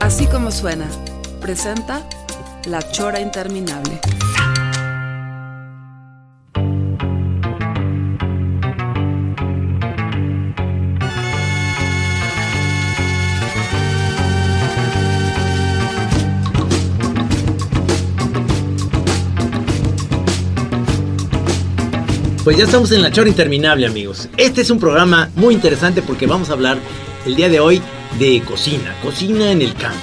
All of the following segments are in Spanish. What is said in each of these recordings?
Así como suena, presenta La Chora Interminable. Pues ya estamos en la chora interminable, amigos. Este es un programa muy interesante porque vamos a hablar el día de hoy de cocina, cocina en el campo.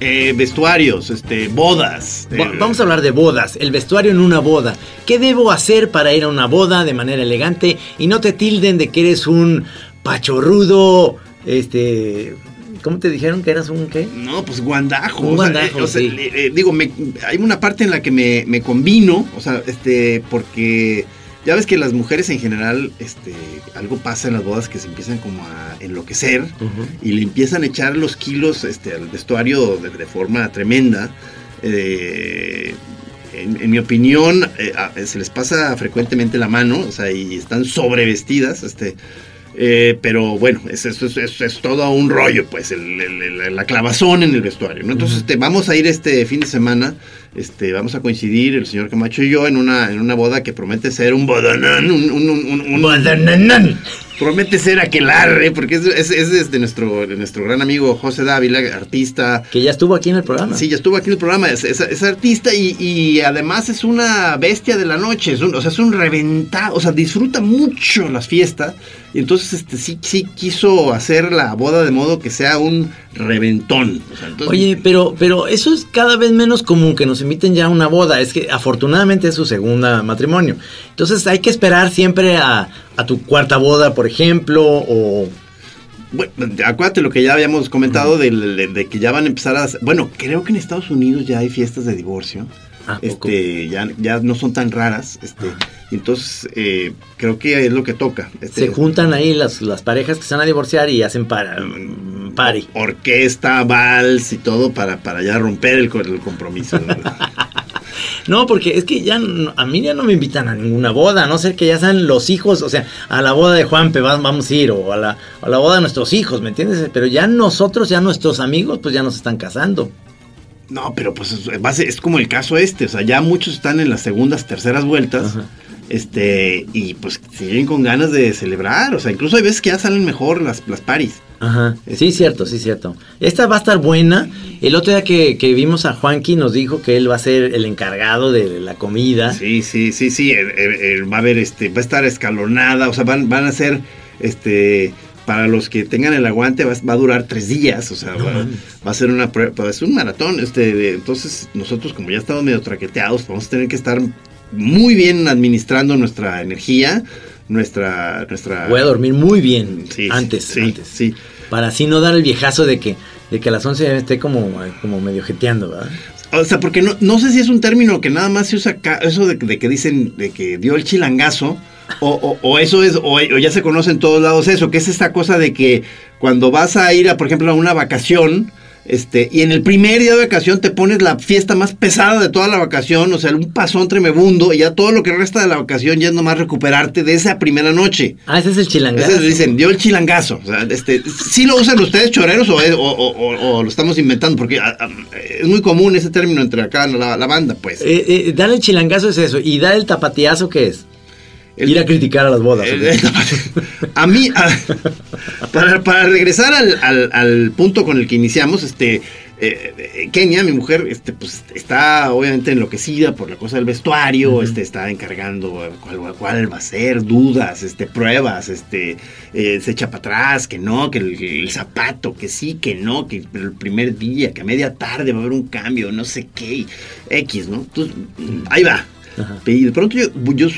Eh, vestuarios, este, bodas. Eh, Vamos a hablar de bodas, el vestuario en una boda. ¿Qué debo hacer para ir a una boda de manera elegante y no te tilden de que eres un pachorrudo, este, ¿cómo te dijeron que eras un qué? No, pues guandajo. Un o sea, guandajo, o sea, sí. eh, digo, me- hay una parte en la que me, me combino, o sea, este, porque ya ves que las mujeres en general, este, algo pasa en las bodas que se empiezan como a enloquecer y le empiezan a echar los kilos este, al vestuario de, de forma tremenda. Eh, en, en mi opinión, eh, a- se les pasa frecuentemente la mano, o sea, y están sobrevestidas, este. eh, pero bueno, es, es, es- todo un rollo, pues, el- el- el- la clavazón en el vestuario, ¿no? Entonces, este, vamos a ir este fin de semana, este, vamos a coincidir, el señor Camacho y yo, en una, en una boda que promete ser un bodonón, un, un, un- un- un- Bodananán. Promete ser aquelarre, porque es, es, es de nuestro, nuestro gran amigo José Dávila, artista. Que ya estuvo aquí en el programa. Sí, ya estuvo aquí en el programa, es, es- es artista y, y además es una bestia de la noche, es un, o sea, es un reventado, o sea, disfruta mucho las fiestas y entonces este, sí, sí quiso hacer la boda de modo que sea un reventón. o sea, entonces- Oye, pero, pero eso es cada vez menos común que nos inviten ya a una boda. Es que afortunadamente es su segunda matrimonio. Entonces hay que esperar siempre a, a tu cuarta boda, por ejemplo, o... Bueno, acuérdate lo que ya habíamos comentado de, de que ya van a empezar a... Bueno, creo que en Estados Unidos ya hay fiestas de divorcio. Ah, este, ya, ya no son tan raras. Este, entonces, eh, creo que es lo que toca. Este, Se juntan ahí las, las parejas que se van a divorciar y hacen para, Mm, party. Orquesta, vals y todo para, para ya romper el, el compromiso. No, porque es que ya a mí ya no me invitan a ninguna boda, a no ser que ya sean los hijos, o sea, a la boda de Juanpe va- vamos a ir, o a la, a la boda de nuestros hijos, ¿me entiendes? Pero ya nosotros, ya nuestros amigos, pues ya nos están casando. No, pero pues es, como el caso este. O sea, ya muchos están en las segundas, terceras vueltas. Ajá. Este, y pues siguen con ganas de celebrar. O sea, incluso hay veces que ya salen mejor las, las paris. Ajá, sí, cierto, sí, cierto. Esta va a estar buena. El otro día que, que vimos a Juanqui nos dijo que él va a ser el encargado de la comida. Sí, sí, sí, sí. va a haber, este, va a estar escalonada. O sea, van, van a ser, este, para los que tengan el aguante, va, a- va a durar tres días. O sea, No va, a ser una prueba, es un maratón. Este, de- entonces, nosotros, como ya estamos medio traqueteados, vamos a tener que estar muy bien administrando nuestra energía, nuestra, nuestra. Voy a dormir muy bien Sí, antes, sí, antes. sí. Para así no dar el viejazo de que, de que a las 11 esté como, como medio jeteando, ¿verdad? O sea, porque no, no sé si es un término que nada más se usa acá, eso de, de que dicen de que dio el chilangazo, o, o- o eso es, o, o ya se conoce en todos lados eso, que es esta cosa de que cuando vas a ir a, por ejemplo, a una vacación, este, y en el primer día de vacación te pones la fiesta más pesada de toda la vacación, o sea, un pasón tremebundo, y ya todo lo que resta de la vacación ya es nomás recuperarte de esa primera noche. Ah, ese es el chilangazo. Ese dicen, dio el chilangazo. O sea, este, ¿Sí lo usan ustedes choreros o, es- o- o- o- o lo estamos inventando? Porque ah, ah, es muy común ese término entre acá la, la banda, pues. Eh, eh, dar el chilangazo es eso. ¿Y dar el tapatiazo qué es? El- Ir a criticar a las bodas. el- a mí, a- para, para regresar al, al- al punto con el que iniciamos, este, eh, eh, Kenia, mi mujer, este, pues está obviamente enloquecida por la cosa del vestuario, este, está encargando cuál, cuál va a ser, dudas, este, pruebas, este, eh, se echa para atrás, que no, que el, el zapato, que sí, que no, que el primer día, que a media tarde va a haber un cambio, no sé qué, X, ¿no? Entonces, ahí va. Ajá. Y de pronto yo, yo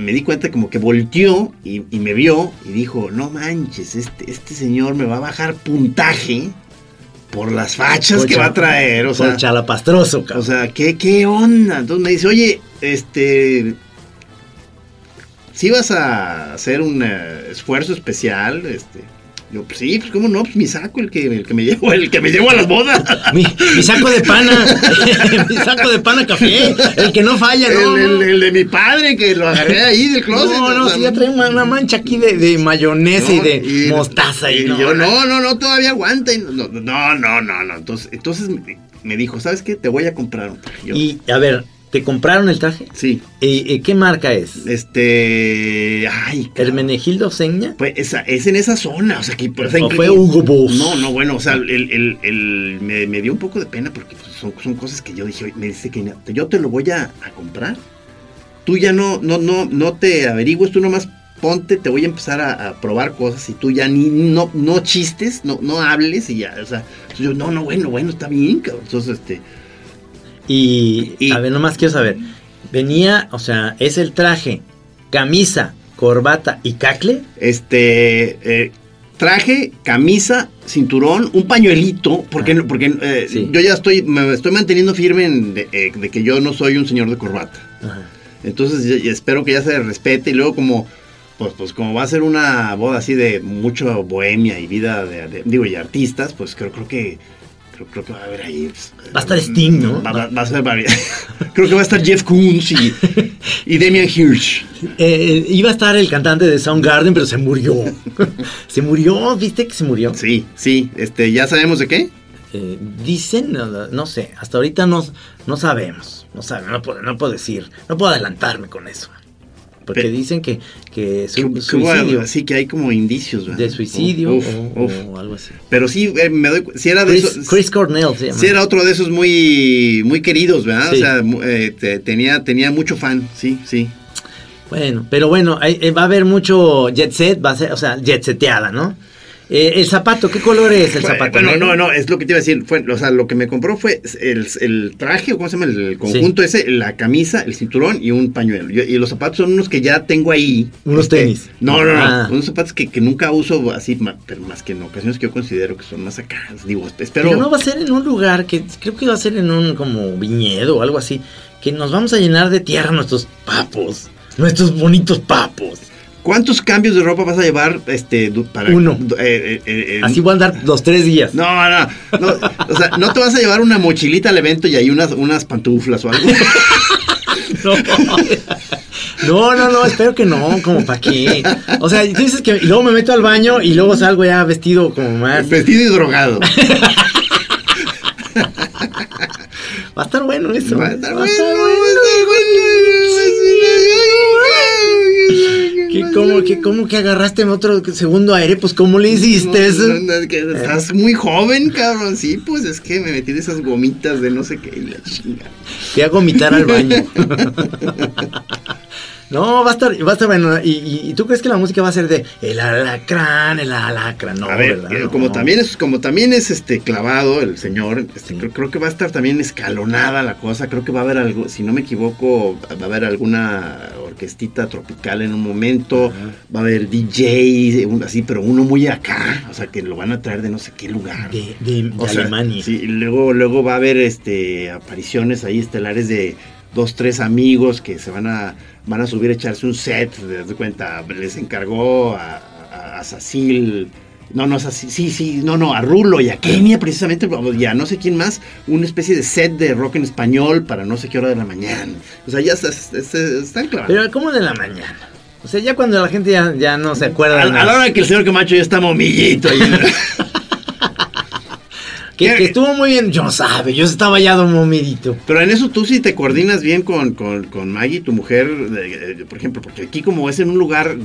me di cuenta como que volteó y, y me vio y dijo, no manches, este, este señor me va a bajar puntaje por las fachas que va a traer, o sea, chalapastroso, o sea, ¿qué, ¿qué onda? Entonces me dice, oye, este, si vas a hacer un eh, esfuerzo especial, este, yo, pues sí, pues cómo no, pues mi saco, el que, el que me llevo, el que me llevo a las bodas. Mi, mi saco de pana, mi saco de pana café, el que no falla, ¿no? el, el- el de mi padre, que lo agarré ahí del closet. No, no, o sea, sí, ya trae una, mancha aquí de, de mayonesa y de mostaza. Y, y no, yo, no, no, no, todavía aguanta. y no, no, no, no. Entonces, entonces me, dijo, ¿sabes qué? Te voy a comprar un. Yo, Y, a ver, ¿te compraron el traje? sí, ¿Y, y qué marca es? este, ay, cabrón. ¿Hermenegildo Seña? Pues esa, es en esa zona, o sea, que o sea, ¿O que- fue Hugo Boss? No, no, bueno, o sea, el, el- el- me, me dio un poco de pena porque pues, son, son cosas que yo dije, me dice que yo te lo voy a, a comprar. Tú ya no, no, no, no te averigües, tú nomás ponte, te voy a empezar a, a probar cosas y tú ya ni, no, no chistes, no, no hables y ya, o sea, yo, no, no, bueno, bueno, está bien, cabrón. Entonces, este, Y, Y- a ver, nomás quiero saber. Venía, o sea, es el traje, camisa, corbata y cacle. este, eh, traje, camisa, cinturón, un pañuelito, porque, Ah. porque eh, Sí. yo ya estoy, me estoy manteniendo firme en de, eh, de que yo no soy un señor de corbata. Ajá. Entonces espero que ya se respete y luego como pues pues como va a ser una boda así de mucho bohemia y vida de, de- digo y artistas, pues creo creo que creo, creo que va a haber ahí pues, Va a estar Sting, ¿no? Va, va- va a ser vari- creo que va a estar Jeff Koons y, y Damian Hirsch. Eh, iba a estar el cantante de Soundgarden, pero se murió. se murió, ¿viste que se murió? Sí, sí, este ya sabemos de qué. Eh, dicen, no, no sé, hasta ahorita no, no sabemos. No sabemos, no puedo, no puedo decir, no puedo adelantarme con eso. Porque Pe- dicen que, que hubo suicidio, así que hay como indicios, ¿verdad? de suicidio Uf, o, uf. o algo así. Pero sí eh, me doy si era de Chris, esos Chris Cornell se llama. Sí, era otro de esos muy, muy queridos, ¿verdad? Sí. O sea, eh, te- tenía, tenía mucho fan, sí, sí. Bueno, pero bueno, hay- eh, va a haber mucho jet set, va a ser, o sea, jet seteada, ¿no? Eh, el zapato, ¿qué color es el zapato? bueno, no, no, es lo que te iba a decir. Fue, o sea, lo que me compró fue el, el traje, o cómo se llama, el conjunto ese, la camisa, el cinturón y un pañuelo. Yo- y los zapatos son unos que ya tengo ahí. Unos Este, tenis. No, no, no. Ah. Unos zapatos que, que nunca uso así, pero más que en ocasiones que yo considero que son más acá. Digo, espero. Pero no va a ser en un lugar que creo que va a ser en un como viñedo o algo así, que nos vamos a llenar de tierra nuestros papos, nuestros bonitos papos. ¿Cuántos cambios de ropa vas a llevar este, para. Uno. eh, eh, eh, Así voy a andar los tres días. No, no, no, o sea, no te vas a llevar una mochilita al evento y ahí unas, unas pantuflas o algo. No. No, no, no, espero que no, como para qué. O sea, tú dices que y luego me meto al baño y luego salgo ya vestido como más. Vestido y drogado. Va a estar bueno eso. Va a estar Va a bueno, estar va a estar bueno. ¿Qué, cómo, qué, ¿Cómo que agarraste otro segundo aire? Pues, ¿cómo le hiciste eso? No, no, es que estás muy joven, cabrón. Sí, pues es que me metí de esas gomitas de no sé qué y la chinga. Fui a vomitar al baño. No, va a estar, va a estar bueno. ¿Y, y, y tú crees que la música va a ser de el alacrán, el alacrán? No, a ver, ¿verdad? eh, No. como también es, como también es este clavado el señor, este, Sí. creo, creo que va a estar también escalonada la cosa. Creo que va a haber algo, si no me equivoco, va a haber alguna orquestita tropical en un momento. Va a haber DJ, un- así, pero uno muy acá. O sea, que lo van a traer de no sé qué lugar. De, de- de O sea, Alemania. Sí, luego, luego va a haber este apariciones ahí estelares de dos, tres amigos que se van a, van a subir a echarse un set, de, de cuenta, les encargó a, a, a Sacil, no, no, Sacil, sí, sí, no, no, a Rulo y a Kenia precisamente, y a no sé quién más, una especie de set de rock en español para no sé qué hora de la mañana. O sea, ya se, se- se- están clavando. Pero, ¿cómo de la mañana? O sea, ya cuando la gente ya, ya no se acuerda a, de a nada. la hora que el señor Camacho ya está momillito. ahí. Que, que estuvo muy bien, yo no sabe, yo estaba ya dormidito. Pero en eso tú sí te coordinas bien con, con, con Maggie, tu mujer, por ejemplo, porque aquí como es en un lugar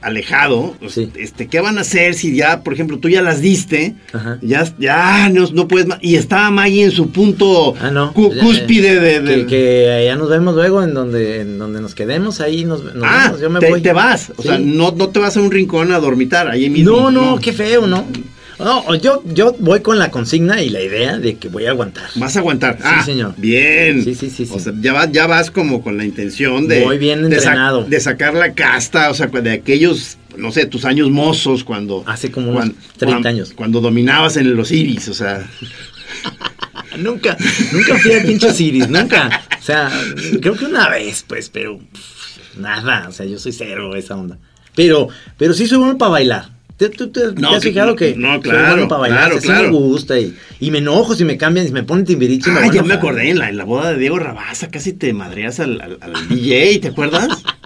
alejado, pues, Sí. este, ¿qué van a hacer si ya, por ejemplo, tú ya las diste, Ajá. ya, ya no, no puedes más, y estaba Maggie en su punto Ah, no. cu- Ya, cúspide de... de- Que, que ya nos vemos luego en donde, en donde nos quedemos, ahí nos, nos ah, vemos, yo me te, voy. te vas, o sea, no, no te vas a un rincón a dormitar, ahí mismo. No, no, qué feo, ¿no? No, yo, yo voy con la consigna y la idea de que voy a aguantar. Vas a aguantar. Sí, ah, señor. Bien. Sí, sí, sí, O sea, ya, vas, ya vas como con la intención de. Voy bien de sa- entrenado. De, sacar la casta, o sea, de aquellos, no sé, tus años mozos cuando. Hace como unos cuan- 30 cuan- años. Cuando dominabas en los iris, o sea. Nunca, nunca fui al pinche Ciris, nunca. O sea, creo que una vez, pues, pero pff, nada. O sea, yo soy cero esa onda. Pero, pero sí soy bueno para bailar. ¿Tú, tú- tú- No, te has fijado que no, soy claro, bueno para bailar? claro, claro. me gusta y, y me enojo si me cambian, si me ponen timbiriche. Ah, a ya me acordé, en la, en la boda de Diego Rabaza casi te madreas al, al- al DJ, ¿te acuerdas?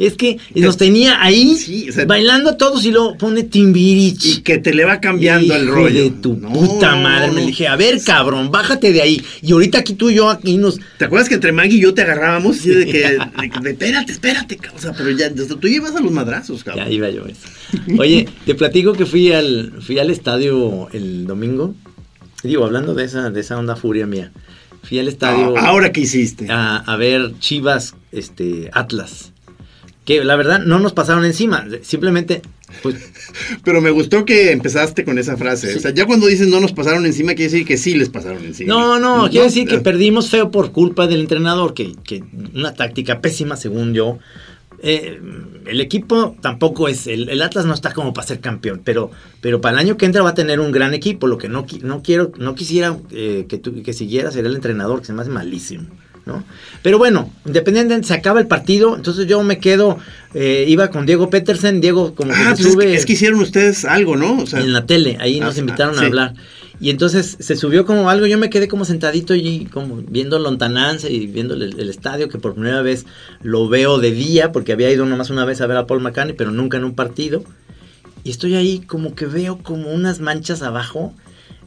Es que nos tenía ahí Sí, o sea- bailando a todos y luego pone timbiriche. Y que te le va cambiando el rollo. de tu No, puta madre. no, Me dije, a ver, cabrón, bájate de ahí. Y ahorita aquí tú y yo aquí nos. ¿Te acuerdas que entre Maggie y yo te agarrábamos así de que, de, que, de, espérate, espérate, o sea, pero ya, tú llevas a los madrazos, cabrón. Ya iba yo eso. Oye, te platico que fui al, fui al estadio el domingo. Digo, hablando de esa, de esa onda furia mía. Fui al estadio Ah, Ahora que hiciste. a, a ver Chivas este, Atlas. Que la verdad no nos pasaron encima. Simplemente, pues, Pero me gustó que empezaste con esa frase. Sí. O sea, ya cuando dices no nos pasaron encima, quiere decir que sí les pasaron encima. No, no, quiere decir que Ah, perdimos feo por culpa del entrenador, que, que una táctica pésima según yo. Eh, el equipo tampoco es, el, el Atlas no está como para ser campeón, pero, pero para el año que entra va a tener un gran equipo. Lo que no, no quiero, no quisiera eh, que, tú, que siguiera sería el entrenador, que se me hace malísimo. ¿No? Pero bueno, independientemente, se acaba el partido, entonces yo me quedo, eh, iba con Diego Petersen, Diego como que Ah, pues es, sube que, es que hicieron ustedes algo, ¿no? O sea, en la tele, ahí nos Ah, invitaron sí. a hablar. Y entonces se subió como algo, yo me quedé como sentadito y como viendo lontananza y viendo el, el estadio, que por primera vez lo veo de día, porque había ido nomás una vez a ver a Paul McCartney, pero nunca en un partido. Y estoy ahí como que veo como unas manchas abajo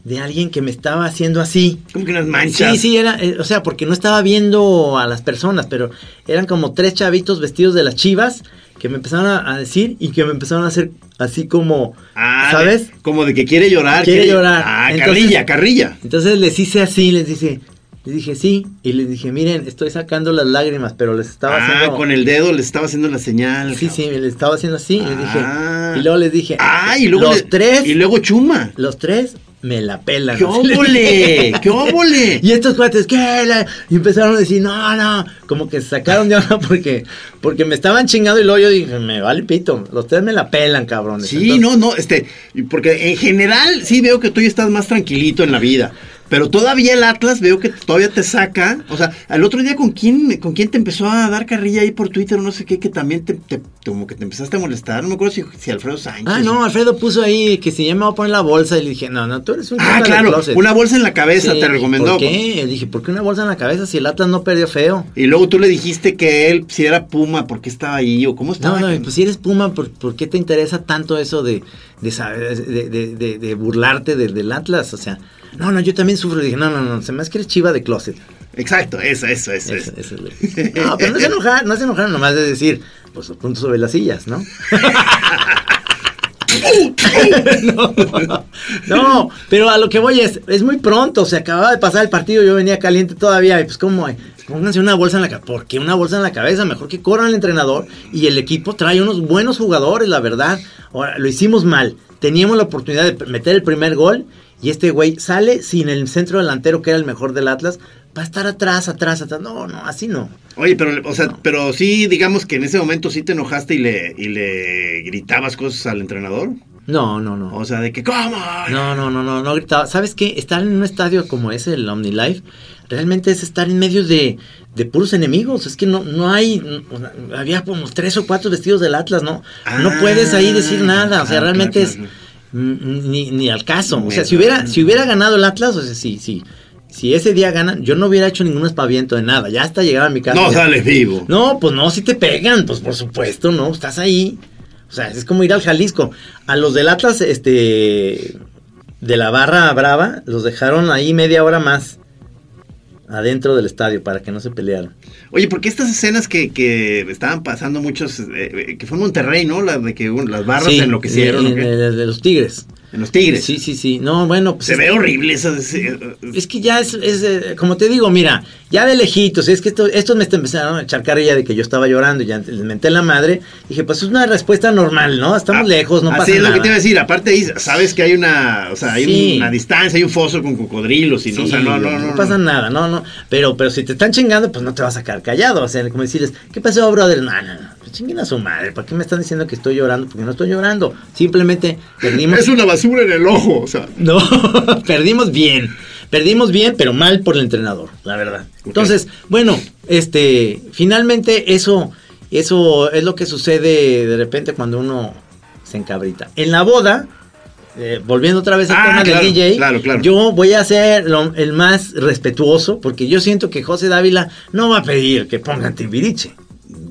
de alguien que me estaba haciendo así. como que unas manchas. Sí, sí, era, eh, o sea, porque no estaba viendo a las personas, pero eran como tres chavitos vestidos de las chivas que me empezaron a, a decir y que me empezaron a hacer así como, Ah, ¿sabes? de- como de que quiere llorar. Quiere llorar. Ah, Entonces- carrilla, carrilla. Entonces les hice así, les dije, les dije sí, y les dije, miren, estoy sacando las lágrimas, pero les estaba ah, haciendo... con el dedo les estaba haciendo la señal. Sí, sí, les estaba haciendo así, les dije, Ah. y luego les dije, Ah, y luego. los le- tres, Y luego chuma. los tres me la pelan. ¡Qué óvole! ¡Qué óvole! Y estos cuates, ¿qué? La-? Y empezaron a decir, no, no, como que se sacaron de onda porque, porque me estaban chingando y luego yo dije, me vale pito, los tres me la pelan, cabrones. Sí, Entonces, no, no, este, porque en general sí veo que tú ya estás más tranquilito en la vida. Pero todavía el Atlas veo que todavía te saca. O sea, el otro día con quién, con quién te empezó a dar carrilla ahí por Twitter o no sé qué, que también te, te- como que te empezaste a molestar. No me acuerdo si, si Alfredo Sánchez. Ah, no, Alfredo puso ahí que si ya me voy a poner la bolsa y le dije, no, no, tú eres un Ah, de claro, closet". una bolsa en la cabeza Sí, te recomendó. ¿Por qué? Le dije, ¿por qué una bolsa en la cabeza si el Atlas no perdió feo? Y luego tú le dijiste que él, si era Puma, ¿por qué estaba ahí? ¿O cómo estaba? No, no, pues si eres Puma, ¿por, por qué te interesa tanto eso de, de, saber- de, de- de- de burlarte del- Atlas? O sea, no, no, yo también sufro. Dije, no, no, no, se me hace que eres chiva de closet. Exacto, eso, eso, eso. Eso, eso. eso es lo que- No, pero no se enojaron, no se enojaron nomás de decir, pues punto sobre las sillas, ¿no? no, no, pero a lo que voy es, es muy pronto, se acababa de pasar el partido, yo venía caliente todavía, y pues como, pónganse una bolsa en la cabeza, ¿por qué una bolsa en la cabeza? Mejor que corran el entrenador y el equipo trae unos buenos jugadores, la verdad. Ahora, lo hicimos mal, teníamos la oportunidad de meter el primer gol y este güey sale sin el centro delantero que era el mejor del Atlas, va a estar atrás, atrás, atrás, no, no, así no. Oye, pero, o sea, pero sí, digamos que en ese momento sí te enojaste y le, y le gritabas cosas al entrenador. No, no, no. O sea, de que, ¿cómo? No, no, no, no, no gritaba. ¿Sabes qué? Estar en un estadio como ese, el OmniLife, realmente es estar en medio de, de puros enemigos. Es que no, no hay. no- había como tres o cuatro vestidos del Atlas, ¿no? no Ah, puedes ahí decir nada. O sea, claro, realmente claro, es. claro. Ni, ni al caso. O sea, si hubiera, si hubiera ganado el Atlas, o sea, sí, sí. Si ese día ganan, yo no hubiera hecho ningún espaviento de nada. Ya hasta llegar a mi casa. No ya- sales vivo. no, pues no, si te pegan, pues por supuesto, ¿no? Estás ahí. O sea, es como ir al Jalisco. A los del Atlas, este, de la barra brava, los dejaron ahí media hora más adentro del estadio para que no se pelearan. Oye, porque estas escenas que, que estaban pasando muchos, eh, eh, que fue en Monterrey, ¿no? La de que uh, las barras Sí, enloquecieron. en- ¿o qué? en el de los Tigres. En los Tigres. Sí, sí, sí. No, bueno, pues Se es ve que- horrible ese- Es que ya es, es, como te digo, mira, ya de lejitos, es que esto, estos me empezaron a echar carrilla de que yo estaba llorando y ya les menté la madre. Dije, pues es una respuesta normal, ¿no? Estamos Ah, lejos, no así pasa es nada. lo que te iba a decir. Aparte sabes que hay una, o sea, hay Sí. una distancia, hay un foso con cocodrilos y no, o sea, Sí, no, no, no, pasa no. nada, no, no. Pero, pero si te están chingando, pues no te vas a quedar callado. O sea, como decirles, ¿qué pasó, brother? No, no, no. Chinguen a su madre. ¿Para qué me están diciendo que estoy llorando? Porque no estoy llorando. Simplemente perdimos. Es una basura en el ojo, o sea. No, perdimos bien. Perdimos bien, pero mal por el entrenador, la verdad. Entonces, bueno, este, finalmente eso, eso es lo que sucede de repente cuando uno se encabrita. En la boda, eh, volviendo otra vez al Ah, tema claro, del DJ, claro, claro. yo voy a ser lo- el más respetuoso porque yo siento que José Dávila no va a pedir que pongan Timbiriche.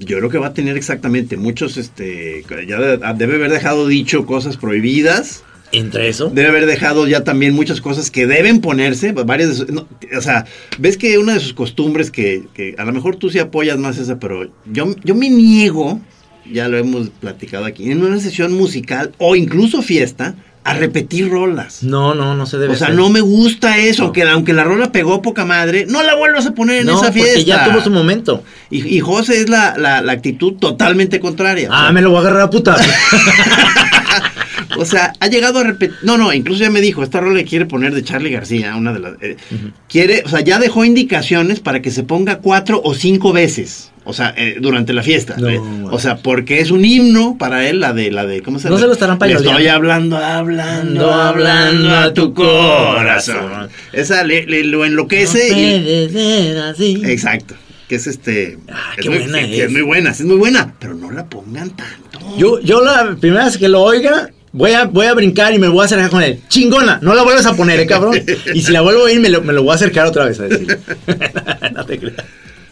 Yo creo que va a tener exactamente muchos, este, ya de- debe haber dejado dicho cosas prohibidas. Entre eso, Debe haber dejado ya también muchas cosas que deben ponerse, varias de sus- no, o sea, ves que una de sus costumbres que, que a lo mejor tú sí apoyas más esa, pero yo, yo me niego, ya lo hemos platicado aquí, en una sesión musical o incluso fiesta, a repetir rolas. no, no, no se debe O sea, no me gusta eso, No. aunque, aunque la rola pegó poca madre, no la vuelvas a poner en No, esa fiesta. porque ya tuvo su momento. Y, y José es la, la- la actitud totalmente contraria. O Ah, sea, me lo voy a agarrar a puta. O sea, ha llegado a repetir. No, no, incluso ya me dijo, esta rola quiere poner de Charlie García, una de las. eh, Quiere, o sea, ya dejó indicaciones para que se ponga cuatro o cinco veces. O sea, eh, durante la fiesta. No, Eh, o sea, porque es un himno para él, la de, la de, ¿cómo se No llama? se lo estarán Le payoleando. Estoy hablando, hablando, hablando a tu corazón. Esa le, le- lo enloquece No y. así. Exacto. Que es este. Ah, es qué muy, buena sí, es. es muy buena, es muy buena. Pero no la pongan tanto. Yo, yo la primera vez que lo oiga, voy a, voy a brincar y me voy a acercar con él. Chingona, no la vuelvas a poner, eh, cabrón. Y si la vuelvo a oír, me lo, me lo voy a acercar otra vez a decirle. no te creas.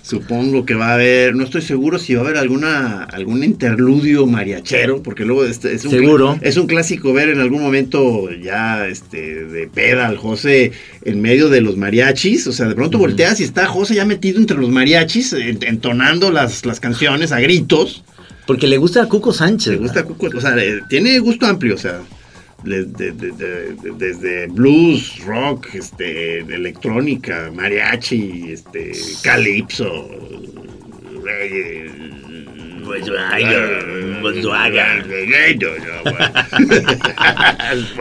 Supongo que va a haber, no estoy seguro si va a haber alguna algún interludio mariachero, porque luego este, es un Seguro. es un clásico ver en algún momento ya este de peda al José en medio de los mariachis, o sea, de pronto volteas y está José ya metido entre los mariachis en- entonando las, las canciones a gritos. Porque le gusta a Cuco Sánchez. Le gusta ¿verdad? Cuco, o sea, eh, tiene gusto amplio, o sea, le- de- de- de- de- desde blues, rock, este, electrónica, mariachi, este, calipso, reggae,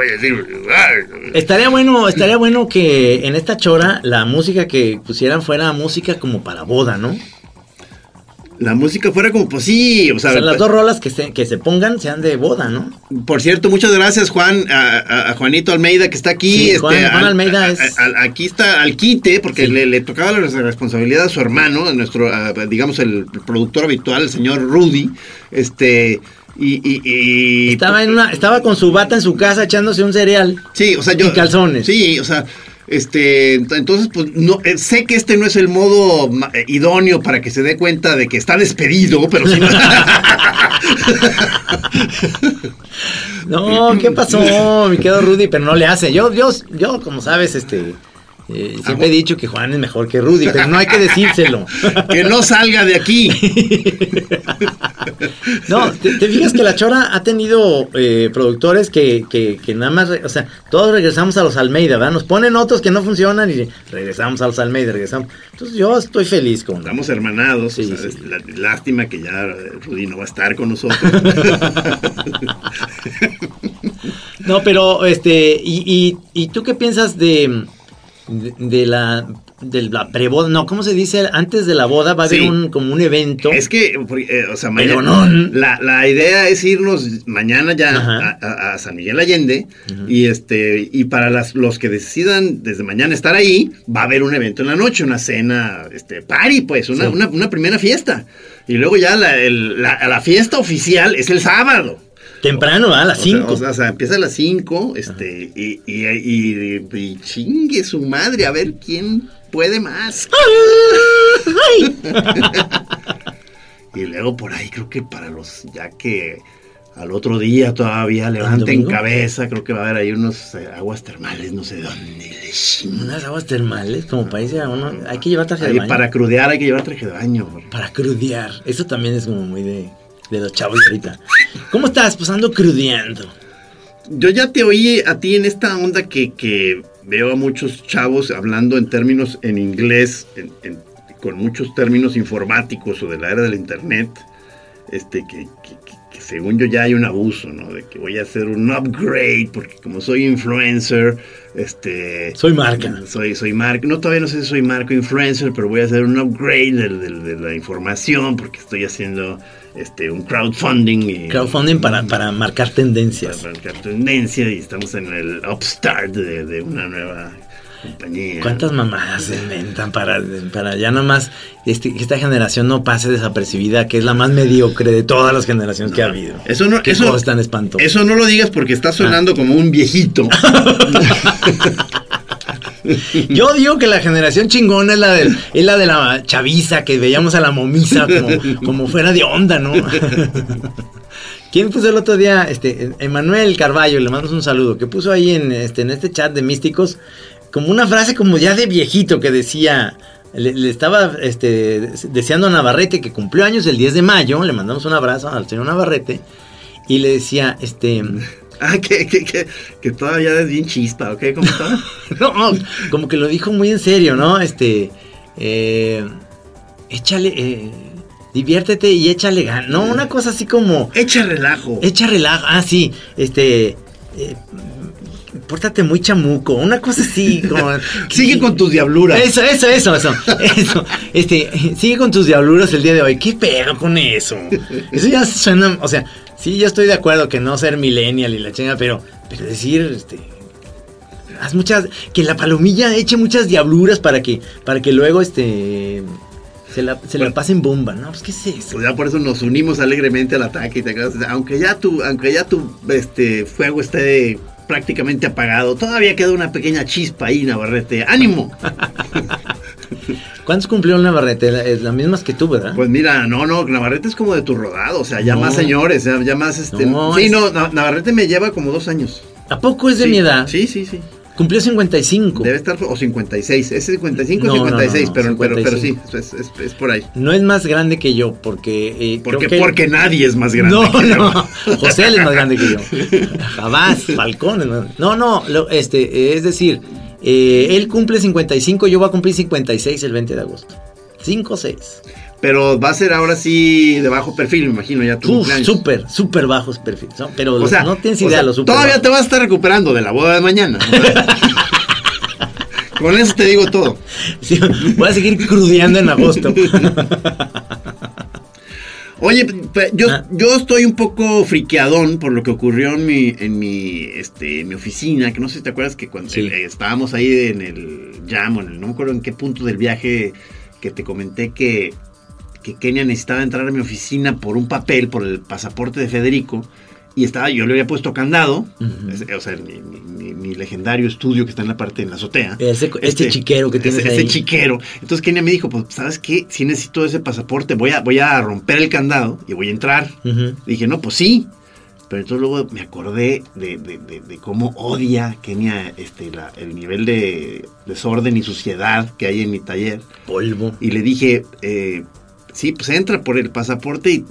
a decir, Estaría bueno, estaría bueno que en esta chora la música que pusieran fuera música como para boda, ¿no? La música fuera como, pues sí, o sea, O sea, las dos rolas que se, que se pongan sean de boda, ¿no? Por cierto, muchas gracias Juan, a, a- Juanito Almeida que está aquí. Sí, este, Juan- Juan al- Almeida a- es- a- aquí está al quite porque Sí. le, le tocaba la responsabilidad a su hermano, a nuestro, digamos, el productor habitual, el señor Rudy. Este, y... y- y- Estaba en una, estaba con su bata en su casa echándose un cereal. Sí, o sea, yo... y calzones. Sí, o sea... Este, ent- entonces, pues, no, eh, sé que este no es el modo eh, idóneo para que se dé cuenta de que está despedido, pero sí. No, ¿qué pasó? Me quedo Rudy, pero no le hace. Yo, yo, yo, como sabes, este, eh, siempre he dicho que Juan es mejor que Rudy, pero no hay que decírselo. que no salga de aquí. No, te, te fijas que la Chora ha tenido eh, productores que, que, que nada más, o sea, todos regresamos a los Almeida, ¿verdad? Nos ponen otros que no funcionan y regresamos a los Almeida, regresamos. Entonces yo estoy feliz con... Estamos hermanados. Sí, o sea, sí. lástima que ya Rudy no va a estar con nosotros. No, pero, este, y, y, ¿y tú qué piensas de, de, de la... De la preboda, no, ¿cómo se dice? Antes de la boda va a haber Sí. un, como un evento. es que, eh, o sea, Pero mañana, no. la, la idea es irnos mañana ya a, a- a San Miguel Allende y este y para las, los que decidan desde mañana estar ahí va a haber un evento en la noche, una cena, este party, pues, una, Sí. una, una primera fiesta y luego ya la, el- la- la fiesta oficial es el sábado. Temprano. A las O sea, 5. O sea, o sea, empieza a las 5, este, y, y, y- y chingue su madre, a ver quién puede más. y luego por ahí creo que para los, ya que al otro día todavía levanten cabeza, creo que va a haber ahí unos eh, aguas termales, no sé de dónde. Unas aguas termales, como para irse a uno. Hay que llevar traje de baño. para crudear hay que llevar traje de baño. Para crudear. Eso también es como muy de, de los chavos ahorita. ¿Cómo estás? Pues ando crudeando. yo ya te oí a ti en esta onda que, que veo a muchos chavos hablando en términos en inglés, en- en- con muchos términos informáticos o de la era del internet, este, que, que- que- que según yo ya hay un abuso, ¿no? De que voy a hacer un upgrade, porque como soy influencer, este... Soy marca. Soy, soy marca, no todavía no sé si soy marca o influencer, pero voy a hacer un upgrade del- de, la información porque estoy haciendo este, un crowdfunding. Y, Crowdfunding para, para marcar tendencias. para marcar tendencia y estamos en el upstart de, de una nueva compañía. ¿Cuántas mamadas se inventan para, para ya nada más este, que esta generación no pase desapercibida, que es la más mediocre de todas las generaciones que ha habido? Eso no, Qué eso, cosa tan espantosa. eso no lo digas porque está Ah. sonando como un viejito. Yo digo que la generación chingona es la, del- es la de la chaviza, que veíamos a la momisa como, como fuera de onda, ¿no? ¿Quién puso el otro día? Este, Emanuel Carballo, le mandamos un saludo, que puso ahí en este, en este chat de místicos como una frase como ya de viejito que decía, le, le estaba este, deseando a Navarrete que cumplió años el 10 de mayo, le mandamos un abrazo al señor Navarrete, y le decía, este... ah, que, que, que, que todavía es bien chispa, ¿ok? ¿Cómo está? No, como que lo dijo muy en serio, ¿no? Este, eh, échale, eh, diviértete y échale ganas, ¿no? Una cosa así como, Echa relajo. echa relajo, ah, sí, este, eh, pórtate muy chamuco, una cosa así, como... Sigue con tus diabluras. Eso, eso, eso, eso, eso, este, sigue con tus diabluras el día de hoy, ¿qué pedo con eso? Eso ya suena, o sea, sí, yo estoy de acuerdo que no ser millennial y la chinga, pero, pero decir, este, haz muchas, que la palomilla eche muchas diabluras para que, para que luego, este, se la, se la Bueno. pasen bomba, ¿no? Pues, ¿qué es eso? Pues ya por eso nos unimos alegremente al ataque y te acuerdas, aunque ya tu, aunque ya tu este fuego esté prácticamente apagado, todavía queda una pequeña chispa ahí, Navarrete. ¡Ánimo! ¿Cuántos cumplió Navarrete? Es las mismas que tú, ¿verdad? Pues mira, no, no, Navarrete es como de tu rodado, o sea, ya No. más señores, ya, ya más este. No, sí, es- no, Na- Navarrete me lleva como dos años. ¿A poco es de Sí, mi edad? Sí, sí, sí. Cumplió 55. Debe estar, o 56, es 55 No, o no, 56, no, pero, pero, pero sí, 55. es, es- es por ahí. No es más grande que yo, porque... eh, Porque, creo que- porque nadie es más grande. No, que yo. no. José es más grande que yo. Jamás. Falcón es más No, no. lo- este, eh, es decir, eh, él cumple 55, yo voy a cumplir 56 el 20 de agosto. 5 6. Pero va a ser ahora sí de bajo perfil, me imagino, ya cumpleaños. súper, súper bajos perfiles. ¿no? Pero O sea, no tienes idea sea, lo súper Todavía bajos. te vas a estar recuperando de la boda de mañana. Con eso te digo todo. Sí, voy a seguir crudeando en agosto. Oye, yo, Ah. yo estoy un poco friqueadón por lo que ocurrió en mi, en mi, este, en mi oficina, que no sé si te acuerdas que cuando Sí. eh, estábamos ahí en el jam, o en el- no me acuerdo en qué punto del viaje que te comenté que, que Kenia necesitaba entrar a mi oficina por un papel, por el pasaporte de Federico, y estaba, yo le había puesto candado, o sea, mi, mi- mi- mi legendario estudio que está en la parte, en la azotea. Ese- este chiquero que tienes ese, ahí. ese chiquero. Entonces Kenia me dijo, pues, ¿sabes qué? Si necesito ese pasaporte, voy a, voy a romper el candado y voy a entrar. Ujú. Dije, no, pues sí. Pero entonces luego me acordé de, de- de- de cómo odia Kenia este, la- el nivel de desorden y suciedad que hay en mi taller. Polvo. Y le dije, eh, sí, pues entra por el pasaporte y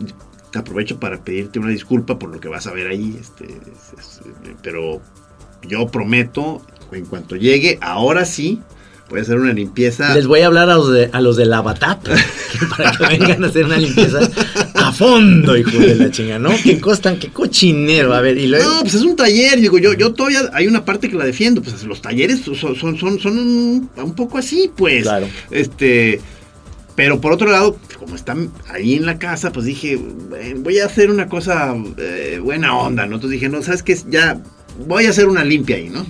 te aprovecho para pedirte una disculpa por lo que vas a ver ahí. Este, es- es- pero yo prometo, en cuanto llegue, ahora sí, voy a hacer una limpieza. Les voy a hablar a los de, a los de la Batap para que vengan a hacer una limpieza a fondo, hijo de la chinga, ¿no? Que costan, qué cochinero. A ver, y luego. No, pues es un taller, digo, yo, yo todavía hay una parte que la defiendo, pues los talleres son, son, son, son un, un poco así, pues. Claro. Este, pero por otro lado, como están ahí en la casa, pues dije, "Bueno, voy a hacer una cosa eh, buena onda, ¿no? Entonces dije, no, ¿sabes qué? Ya voy a hacer una limpia ahí, ¿no?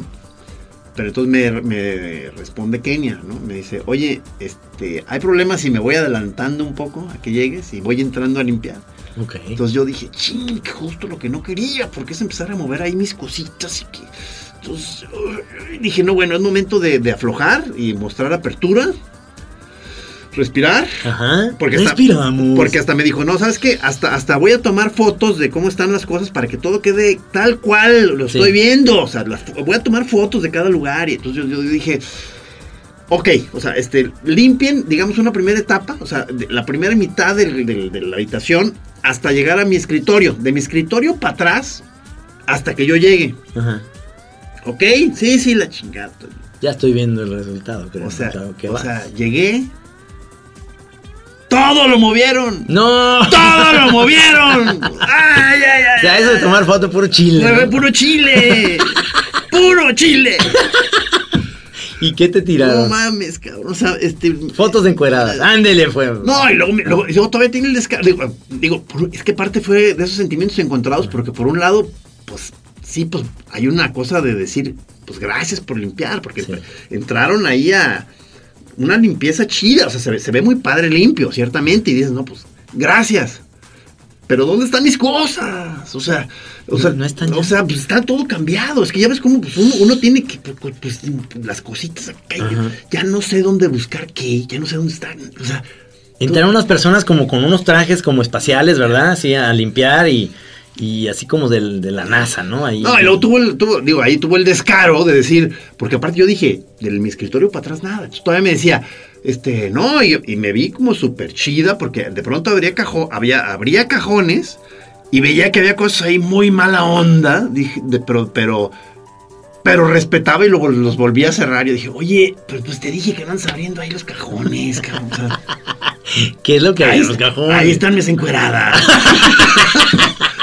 Pero entonces me, me responde Kenia, ¿no? Me dice, oye, este, ¿hay problemas si me voy adelantando un poco a que llegues y voy entrando a limpiar? Ok. Entonces yo dije, ching, justo lo que no quería, porque es empezar a mover ahí mis cositas y que... Entonces dije, no, bueno, es momento de, de aflojar y mostrar apertura, respirar. Ajá. Porque hasta- Respiramos. Porque hasta me dijo, no, ¿sabes qué? Hasta, hasta voy a tomar fotos de cómo están las cosas para que todo quede tal cual lo Sí. estoy viendo. O sea, las- voy a tomar fotos de cada lugar. Y entonces yo, yo dije, ok, o sea, este, limpien, digamos, una primera etapa, o sea, de- la primera mitad del- del- de la habitación hasta llegar a mi escritorio. De mi escritorio para atrás, hasta que yo llegue. Ajá. ¿Ok? Sí, sí, la chingada. Ya estoy viendo el resultado. Creo, O sea, que o va. sea, llegué. ¡Todo lo movieron! ¡No! ¡Todo lo movieron! ¡Ay, ay, ay! O sea, eso de tomar foto puro chile. ¿no? puro chile. ¡Puro chile! ¿Y qué te No tiraron? mames, cabrón. O sea, este. Fotos encueradas. Ándele, fue. No, y luego, luego- y luego todavía tiene el descaro. Digo, es que parte fue de esos sentimientos encontrados, porque por un lado, pues sí, pues hay una cosa de decir, pues gracias por limpiar, porque Sí. entraron ahí a una limpieza chida, o sea, se ve, se ve muy padre limpio, ciertamente, y dices, no, pues gracias. Pero ¿dónde están mis cosas? O sea, o sea, No están o sea, pues está todo cambiado. Es que ya ves cómo pues, uno, uno tiene que, pues, pues, las cositas acá. Ajá. Ya no sé dónde buscar qué, ya no sé dónde están. O sea, Entraron unas personas como con unos trajes como espaciales, ¿verdad? Así a limpiar y, y así como del, de la NASA, ¿no? Ahí. No, y luego tuvo el, tuvo, digo, ahí tuvo el descaro de decir, porque aparte yo dije, de mi escritorio para atrás nada. Entonces todavía me decía, este, no, y, y me vi como súper chida, porque de pronto habría cajón, había, habría cajones, y veía que había cosas ahí muy mala onda, dije, de- pero, pero, pero respetaba y luego los volví a cerrar. Y dije, oye, pero pues te dije que no andas abriendo ahí los cajones, cabrón. o sea, ¿Qué es lo que hay ahí, en los cajones? ahí están mis encueradas.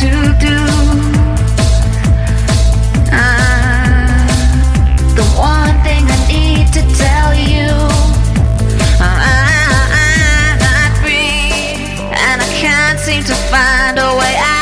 To do. I the one thing I need to tell you. I I bring and I can't seem to find a way out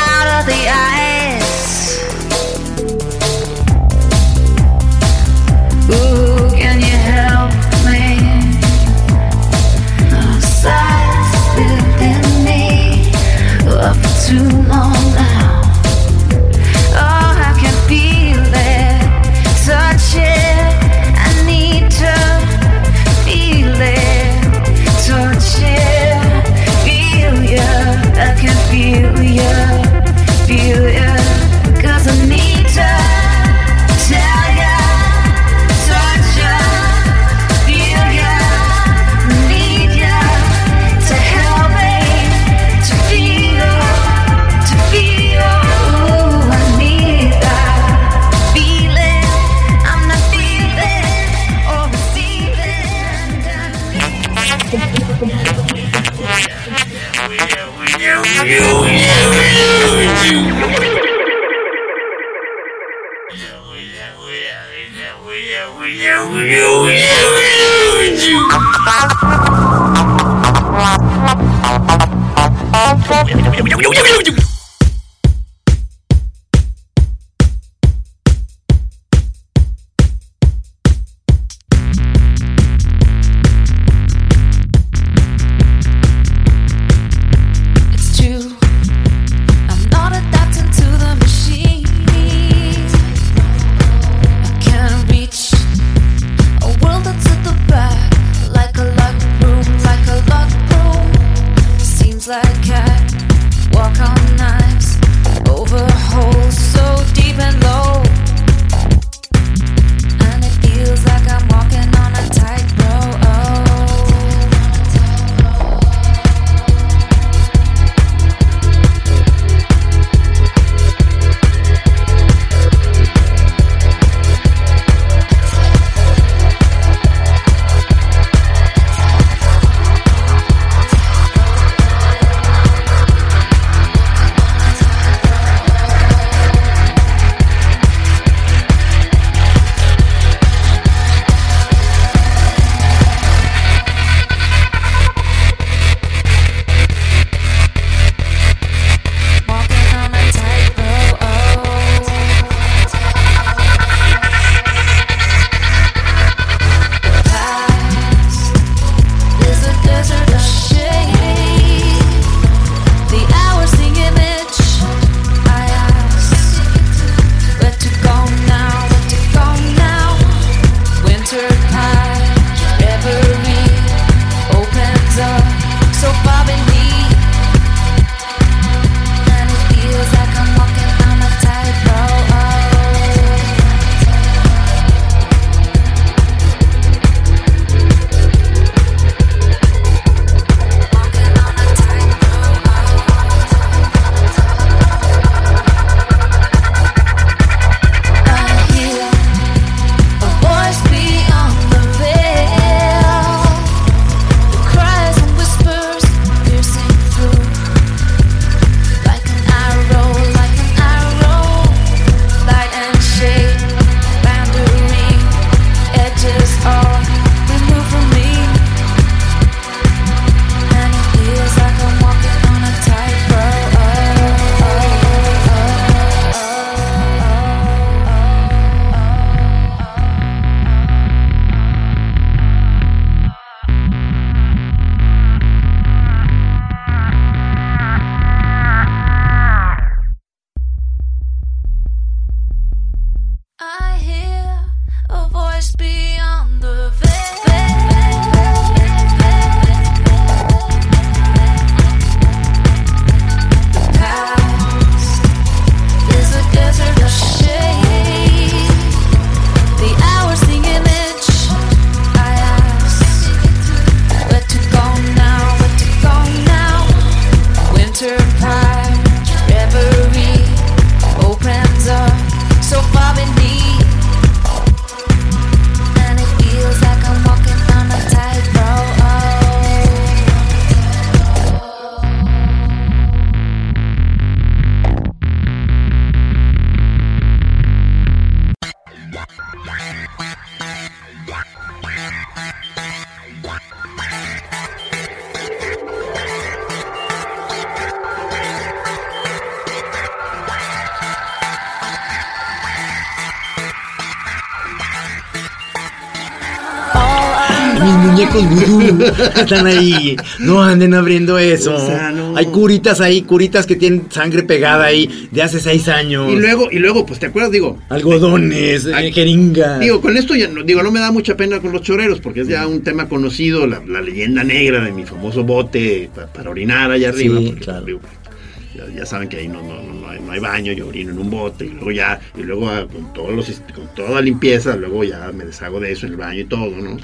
you. están ahí. No anden abriendo eso. O sea, no. Hay curitas ahí, curitas que tienen sangre pegada ahí de hace seis años. Y luego, y luego, pues te acuerdas, digo, Algodones, Ay, eh, jeringas. Digo, con esto ya no, digo, no me da mucha pena con los choreros, porque es ya un tema conocido, la, la leyenda negra de mi famoso bote pa- para orinar allá arriba. Sí, porque, claro. digo, ya, ya saben que ahí no, no, no, no hay, no hay baño, yo orino en un bote, y luego ya, y luego ah, con todos los con toda limpieza, luego ya me deshago de eso en el baño y todo, ¿no?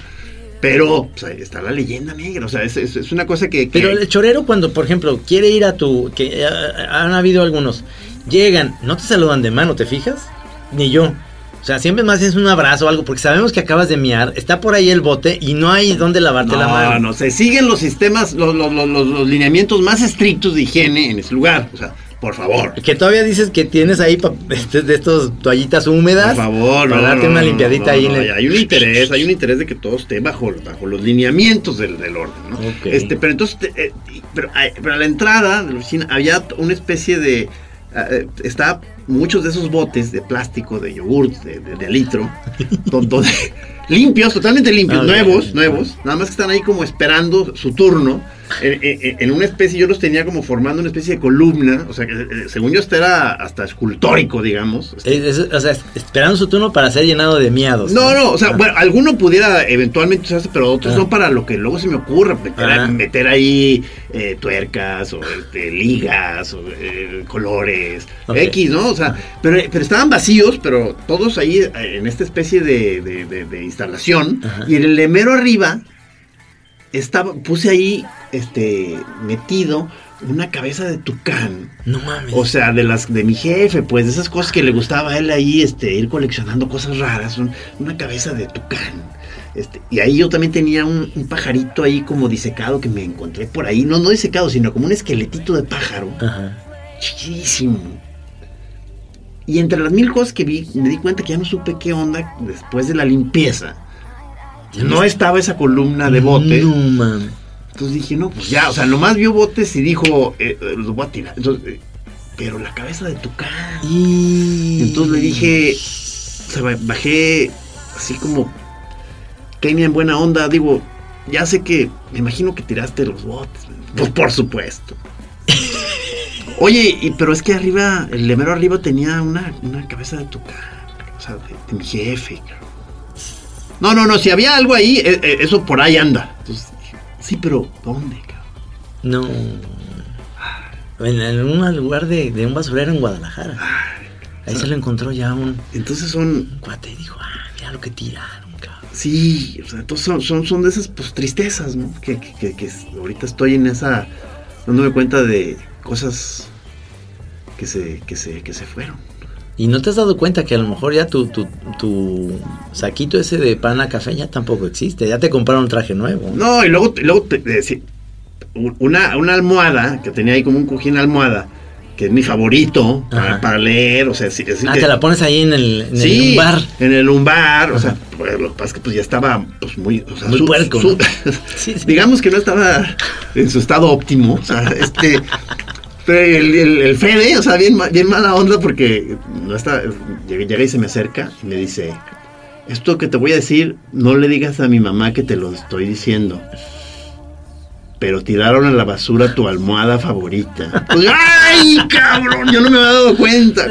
Pero, pues, ahí está la leyenda negra, o sea, es, es- es una cosa que... que- Pero el chorero cuando, por ejemplo, quiere ir a tu... que han habido algunos. Llegan, no te saludan de mano, ¿te fijas? Ni yo. O sea, siempre más es un abrazo o algo, porque sabemos que acabas de miar, está por ahí el bote y no hay dónde lavarte la No, mano. no, se siguen los sistemas, los, los, los- los- los lineamientos más estrictos de higiene en ese lugar. O sea, Por favor. Que todavía dices que tienes ahí este- de estos toallitas húmedas. Por favor, Para no, darte no, una limpiadita no, ahí en el. Hay un interés, hay un interés de que todo esté bajo, bajo los lineamientos del, del orden, ¿no? Ok. Este, pero entonces, eh, pero, pero a la entrada de la oficina había una especie de. ah, eh, está muchos de esos botes de plástico, de yogurt, de, de- de litro, don- donde- limpios, totalmente limpios, Ah, nuevos, bien. nuevos, nada más que están ahí como esperando su turno. En, una especie, yo los tenía como formando una especie de columna, o sea, que eh, según yo este era hasta escultórico, digamos. Es- es- o sea, esperando su turno para ser llenado de miados. no, no, o sea, Ah. bueno, alguno pudiera eventualmente usarse, pero otros Ah. son para lo que luego se me ocurra, meter, Ah. meter ahí eh, tuercas o este, ligas o eh, colores. X, ¿no? O sea, pero, pero estaban vacíos, pero todos ahí en esta especie de, de- de- de instalación Ajá. y en el lemero arriba estaba, puse ahí, este, metido una cabeza de tucán. No mames. O sea, de las de mi jefe, pues, de esas cosas que le gustaba a él ahí, este, ir coleccionando cosas raras, un- una cabeza de tucán. Este, y ahí yo también tenía un, un pajarito ahí como disecado que me encontré por ahí, no, no disecado, sino como un esqueletito de pájaro, Ajá. chiquísimo. Y entre las mil cosas que vi, me di cuenta que ya no supe qué onda después de la limpieza. No estaba esa columna de botes. No mames. Entonces dije, no, pues ya, o sea, nomás vio botes y dijo, eh, eh, los voy a tirar. Entonces, eh, pero la cabeza de tucán. Y... Entonces le dije, o sea, ba- bajé así como, Kenia en buena onda, digo, ya sé que, me imagino que tiraste los botes. Pues por supuesto. Oye, y, pero es que arriba, el lemero arriba tenía una, una cabeza de tucán, o sea, de, de mi jefe. cabrón. No, no, no, si había algo ahí, eh, eh, eso por ahí anda. Entonces dije, sí, pero ¿dónde, cabrón? No. En, en un lugar de, de un basurero en Guadalajara. Ahí se lo encontró ya un, Entonces son, un cuate y dijo, ah, mira lo que tiraron, cabrón. Sí, o sea, entonces son, son, son de esas pues tristezas, ¿no? Que, que, que- que ahorita estoy en esa, dándome cuenta de cosas que se, que se, que se fueron. Y no te has dado cuenta que a lo mejor ya tu, tu, tu saquito ese de pana café ya tampoco existe. Ya te compraron un traje nuevo. No, y luego, y luego te- sí, un- una, una almohada, que tenía ahí como un cojín almohada, que es mi favorito para, leer, o sea, sí, así ah, te la pones ahí en el, en Sí, el un bar. En el lumbar, o sea, pues, lo que pasa es que pues ya estaba pues muy, o sea, Muy puerco, ¿no? Sí, sí. digamos que no estaba en su estado óptimo, o sea, este el, el- el Fede, o sea, bien, bien mala onda porque no está, llega, llega y se me acerca y me dice, esto que te voy a decir, no le digas a mi mamá que te lo estoy diciendo. Pero tiraron a la basura tu almohada favorita. Pues, ¡Ay, cabrón! Yo no me había dado cuenta.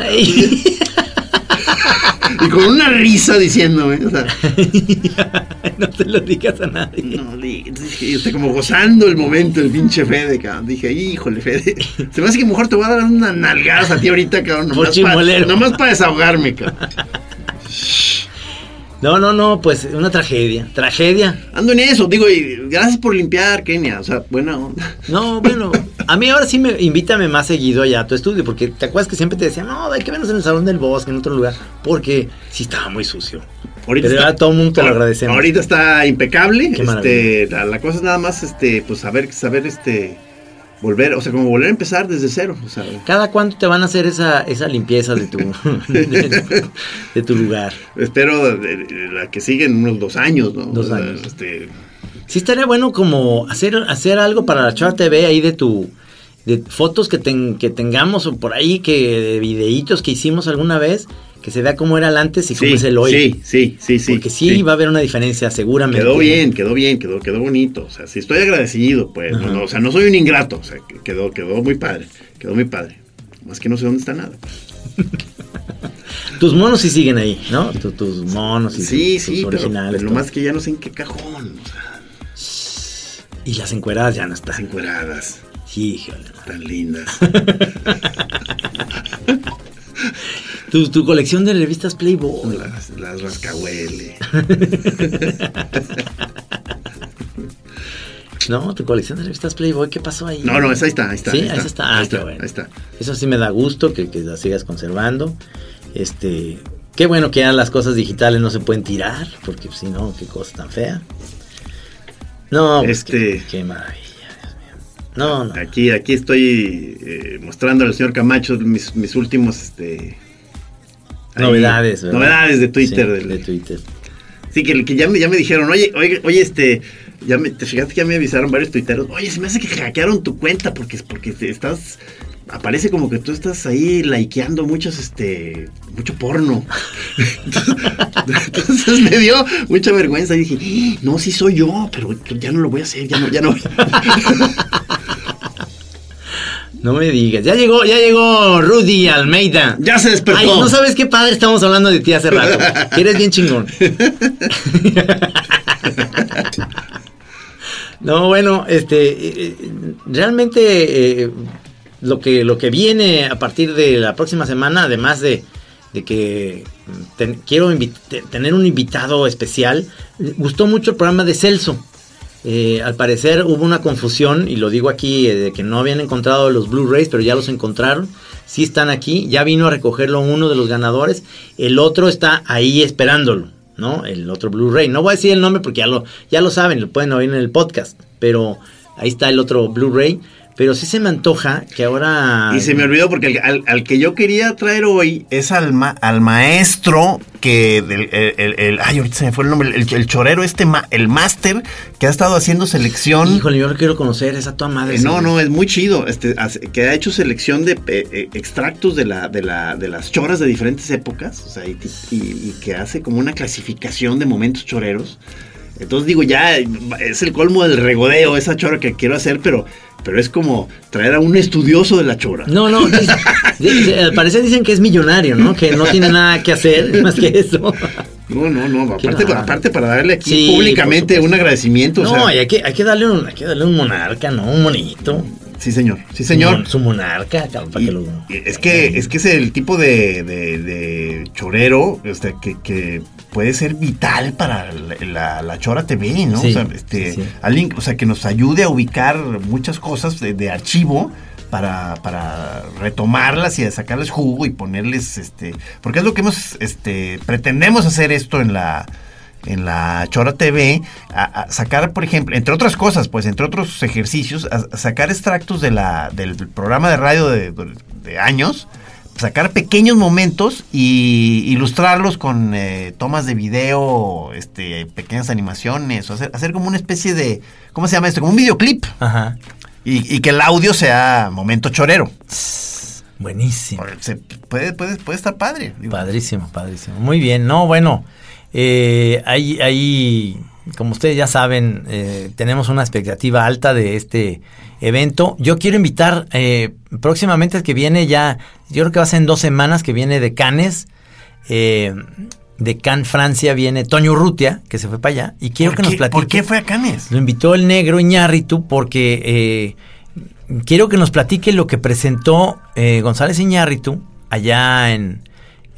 Y con una risa diciéndome, o sea, no te lo digas a nadie. no, di- dije, yo estoy como gozando el momento, el pinche Fede, cabrón. Dije, híjole, Fede, se me hace que mejor te voy a dar unas nalgadas a ti ahorita, cabrón. Para nomás para desahogarme, cabrón. No, no, no, pues una tragedia. Tragedia. Ando en eso, digo, y gracias por limpiar, Kenia, o sea, buena onda. No, bueno, a mí ahora sí me invítame más seguido allá a tu estudio, porque te acuerdas que siempre te decía, no, hay que vernos en el Salón del Bosque, en otro lugar, porque sí estaba muy sucio. Ahorita Pero está- ahora todo el mundo te lo agradecemos. Ahorita está impecable. Qué este, la, la cosa es nada más, este, pues saber, saber, este, volver, o sea, como volver a empezar desde cero. O sea, ¿Cada cuánto te van a hacer esa, esa limpieza de tu, de, de tu lugar? espero la que siguen unos dos años, ¿no? Dos años. Este, Sí estaría bueno como hacer, hacer algo para la Chava TV ahí de tu de fotos que, ten- que tengamos o por ahí que de videitos que hicimos alguna vez que se vea cómo era el antes y cómo sí, es el hoy. sí, sí, sí, sí. Porque sí, va a haber una diferencia seguramente. Quedó bien, quedó bien, quedó, quedó bonito. O sea, sí estoy agradecido, pues. Ajá. No, no, o sea, no soy un ingrato. O sea, que quedó, quedó muy padre. Quedó muy padre. Más que no sé dónde está nada. Tus monos sí siguen ahí, ¿no? Tu- tus monos y Sí, tus sí, pero, originales. pero lo más que ya no sé en qué cajón. O sea, Y las encueradas ya no las están. encueradas Sí, híjole. tan lindas. Tu, tu colección de revistas Playboy. las, las rascahuele. No, tu colección de revistas Playboy, ¿qué pasó ahí? No, no, esa ahí está, ahí está. Sí, ahí está. Ah, ahí qué está, bueno. ahí está. Eso sí me da gusto que, que la sigas conservando. Este, qué bueno que ya las cosas digitales no se pueden tirar, porque si no, qué cosa tan fea. No, pues, Este- qué, qué maravilla, Dios mío. No, no. Aquí, aquí estoy eh, mostrando al señor Camacho mis, mis últimos este Novedades, ¿verdad? novedades de Twitter. Sí, del- de Twitter. Sí, que, que ya, me, ya me dijeron, oye, oye, oye, este, ya me, te fijaste que ya me avisaron varios tuiteros, oye, se me hace que hackearon tu cuenta porque, porque te estás, aparece como que tú estás ahí likeando muchos, este, mucho porno. entonces, entonces me dio mucha vergüenza y dije, "Ah, no, sí soy yo, pero ya no lo voy a hacer, ya no, ya no. No me digas. Ya llegó, ya llegó Rudy Almeida. ya se despertó. Ay, no sabes qué padre estamos hablando de ti hace rato. Eres bien chingón. no, bueno, este, eh, eh, realmente eh, lo que lo que viene a partir de la próxima semana, además de, de que mm, ten- quiero tener un invitado especial, gustó mucho el programa de Celso. Eh, al parecer hubo una confusión, y lo digo aquí, eh, de que no habían encontrado los Blu-rays, pero ya los encontraron. Sí están aquí, ya vino a recogerlo uno de los ganadores, el otro está ahí esperándolo, ¿no? El otro Blu-ray. No voy a decir el nombre porque ya lo, ya lo saben, lo pueden oír en el podcast, pero ahí está el otro Blu-ray. Pero sí se me antoja que ahora... Y se me olvidó porque al, al- al que yo quería traer hoy es al, ma- al maestro que el, el- el- ay ahorita se me fue el nombre el, chorero este ma- el máster que ha estado haciendo selección Híjole, yo lo quiero conocer, esa toda madre. Eh, no no es muy chido este que ha hecho selección de eh, eh, extractos de la de la de las choras de diferentes épocas o sea y, y- y que hace como una clasificación de momentos choreros entonces digo ya es el colmo del regodeo esa chora que quiero hacer pero pero es como traer a un estudioso de la chora No, no, dice- dice- al parecer dicen que es millonario, ¿no? Que no tiene nada que hacer más que eso. No, no, no. Aparte, aparte para darle aquí Sí, públicamente un agradecimiento. o No, sea, y hay que, hay que darle un, hay que darle un monarca, ¿no? Un monito. Sí, señor. Sí, señor. su monarca, cabrón, para Y- que lo. es que es que es el tipo de, de- de chorero este, que, que puede ser vital para la, la- la Chora TV, ¿no? Sí, o sea, este, sí, sí. alguien, o sea, que nos ayude a ubicar muchas cosas de, de archivo para, para retomarlas y sacarles jugo y ponerles, este, porque es lo que hemos, este, pretendemos hacer esto en la en la Chora TV, a, a sacar, por ejemplo, entre otras cosas, pues, entre otros ejercicios, a, a sacar extractos de la, del programa de radio de, de años, sacar pequeños momentos y ilustrarlos con eh, tomas de video, este, pequeñas animaciones, o hacer, hacer como una especie de, ¿cómo se llama esto? Como un videoclip. Ajá. Y, y que el audio sea momento chorero. Buenísimo. Se- puede, puede, puede estar padre. digo. Padrísimo, padrísimo. Muy bien. No, bueno, eh, ahí, ahí, como ustedes ya saben, eh, tenemos una expectativa alta de este evento. Yo quiero invitar eh, próximamente que viene ya, yo creo que va a ser en dos semanas que viene de Cannes. eh, de Cannes, Francia, viene Toño Urrutia, que se fue para allá. Y quiero ¿Por que nos platique. ¿Por qué fue a Canes? Lo invitó el negro Iñárritu porque eh, quiero que nos platique lo que presentó eh, González Iñárritu allá en,